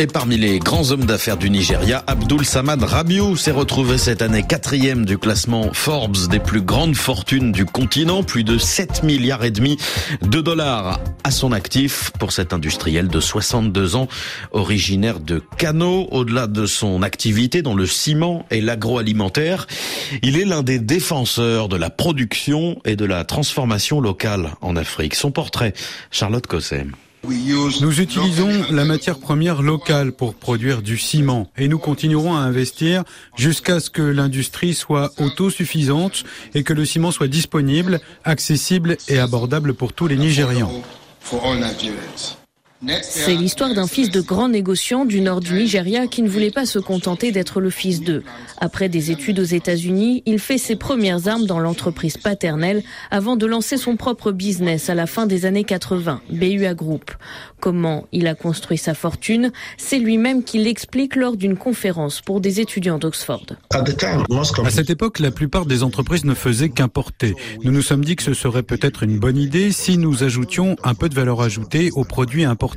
Et parmi les grands hommes d'affaires du Nigeria, Abdul Samad Rabiou s'est retrouvé cette année quatrième du classement Forbes des plus grandes fortunes du continent. Plus de 7 milliards et demi de dollars à son actif pour cet industriel de 62 ans, originaire de Kano. Au-delà de son activité dans le ciment et l'agroalimentaire, il est l'un des défenseurs de la production et de la transformation locale en Afrique. Son portrait, Charlotte Cosset. Nous utilisons la matière première locale pour produire du ciment et nous continuerons à investir jusqu'à ce que l'industrie soit autosuffisante et que le ciment soit disponible, accessible et abordable pour tous les Nigérians. C'est l'histoire d'un fils de grand négociant du nord du Nigeria qui ne voulait pas se contenter d'être le fils d'eux. Après des études aux États-Unis, il fait ses premières armes dans l'entreprise paternelle avant de lancer son propre business à la fin des années 80, BUA Group. Comment il a construit sa fortune, c'est lui-même qui l'explique lors d'une conférence pour des étudiants d'Oxford. À cette époque, la plupart des entreprises ne faisaient qu'importer. Nous nous sommes dit que ce serait peut-être une bonne idée si nous ajoutions un peu de valeur ajoutée aux produits importés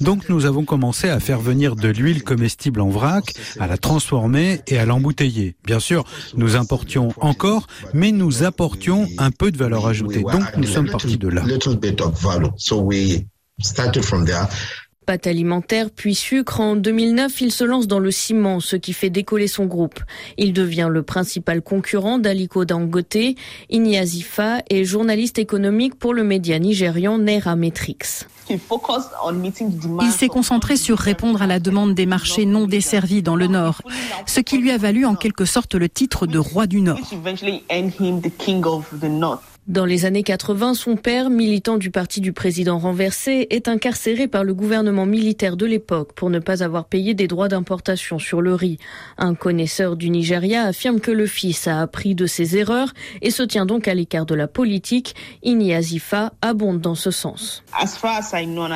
donc nous avons commencé à faire venir de l'huile comestible en vrac, à la transformer et à l'embouteiller. Bien sûr, nous importions encore, mais nous apportions un peu de valeur ajoutée. Donc nous sommes partis de là pâte alimentaire puis sucre. En 2009, il se lance dans le ciment, ce qui fait décoller son groupe. Il devient le principal concurrent d'Aliko Dangote. Inyasifa est journaliste économique pour le média nigérian Nairametrix. Il s'est concentré sur répondre à la demande des marchés non desservis dans le Nord, ce qui lui a valu en quelque sorte le titre de roi du Nord. Dans les années 80, son père, militant du parti du président renversé, est incarcéré par le gouvernement militaire de l'époque pour ne pas avoir payé des droits d'importation sur le riz. Un connaisseur du Nigeria affirme que le fils a appris de ses erreurs et se tient donc à l'écart de la politique. Ini Azifa abonde dans ce sens.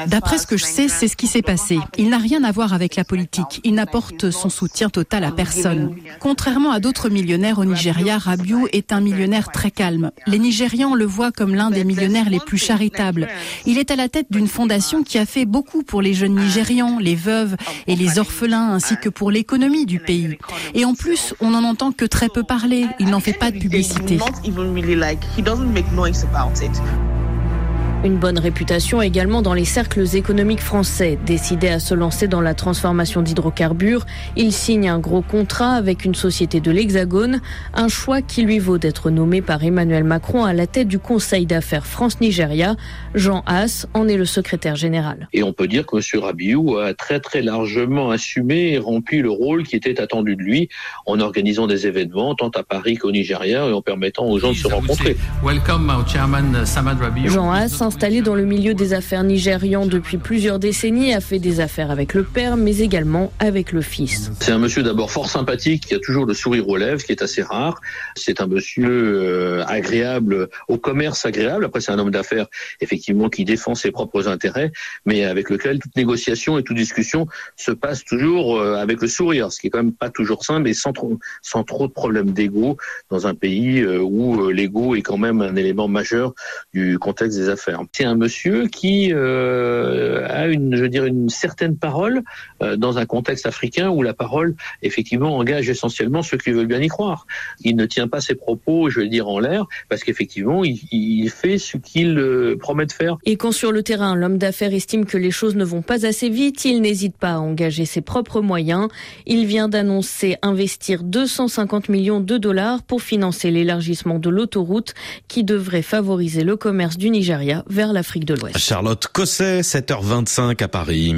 D'après ce que je sais, c'est ce qui s'est passé. Il n'a rien à voir avec la politique. Il n'apporte son soutien total à personne. Contrairement à d'autres millionnaires au Nigeria, Rabiou est un millionnaire très calme. Les Nigériens le voit comme l'un des millionnaires les plus charitables. Il est à la tête d'une fondation qui a fait beaucoup pour les jeunes Nigérians, les veuves et les orphelins, ainsi que pour l'économie du pays. Et en plus, on n'en entend que très peu parler. Il n'en fait pas de publicité. Une bonne réputation également dans les cercles économiques français. Décidé à se lancer dans la transformation d'hydrocarbures, il signe un gros contrat avec une société de l'Hexagone, un choix qui lui vaut d'être nommé par Emmanuel Macron à la tête du Conseil d'affaires France-Nigeria. Jean Haas en est le secrétaire général. Et on peut dire que M. Rabiou a très très largement assumé et rempli le rôle qui était attendu de lui en organisant des événements tant à Paris qu'au Nigeria et en permettant aux gens de se rencontrer. Jean Haas installé dans le milieu des affaires nigérian depuis plusieurs décennies, a fait des affaires avec le père, mais également avec le fils. C'est un monsieur d'abord fort sympathique, qui a toujours le sourire aux lèvres, qui est assez rare. C'est un monsieur euh, agréable, au commerce agréable. Après, c'est un homme d'affaires, effectivement, qui défend ses propres intérêts, mais avec lequel toute négociation et toute discussion se passe toujours euh, avec le sourire, ce qui est quand même pas toujours simple, mais sans trop, sans trop de problèmes d'ego dans un pays euh, où l'ego est quand même un élément majeur du contexte des affaires. C'est un monsieur qui euh, a une, je veux une certaine parole euh, dans un contexte africain où la parole, effectivement, engage essentiellement ceux qui veulent bien y croire. Il ne tient pas ses propos, je veux dire, en l'air, parce qu'effectivement, il, il, fait ce qu'il euh, promet de faire. Et quand sur le terrain, l'homme d'affaires estime que les choses ne vont pas assez vite, il n'hésite pas à engager ses propres moyens. Il vient d'annoncer investir 250 millions de dollars pour financer l'élargissement de l'autoroute qui devrait favoriser le commerce du Nigeria vers l'Afrique de l'Ouest. Charlotte Cosset, 7h25 à Paris.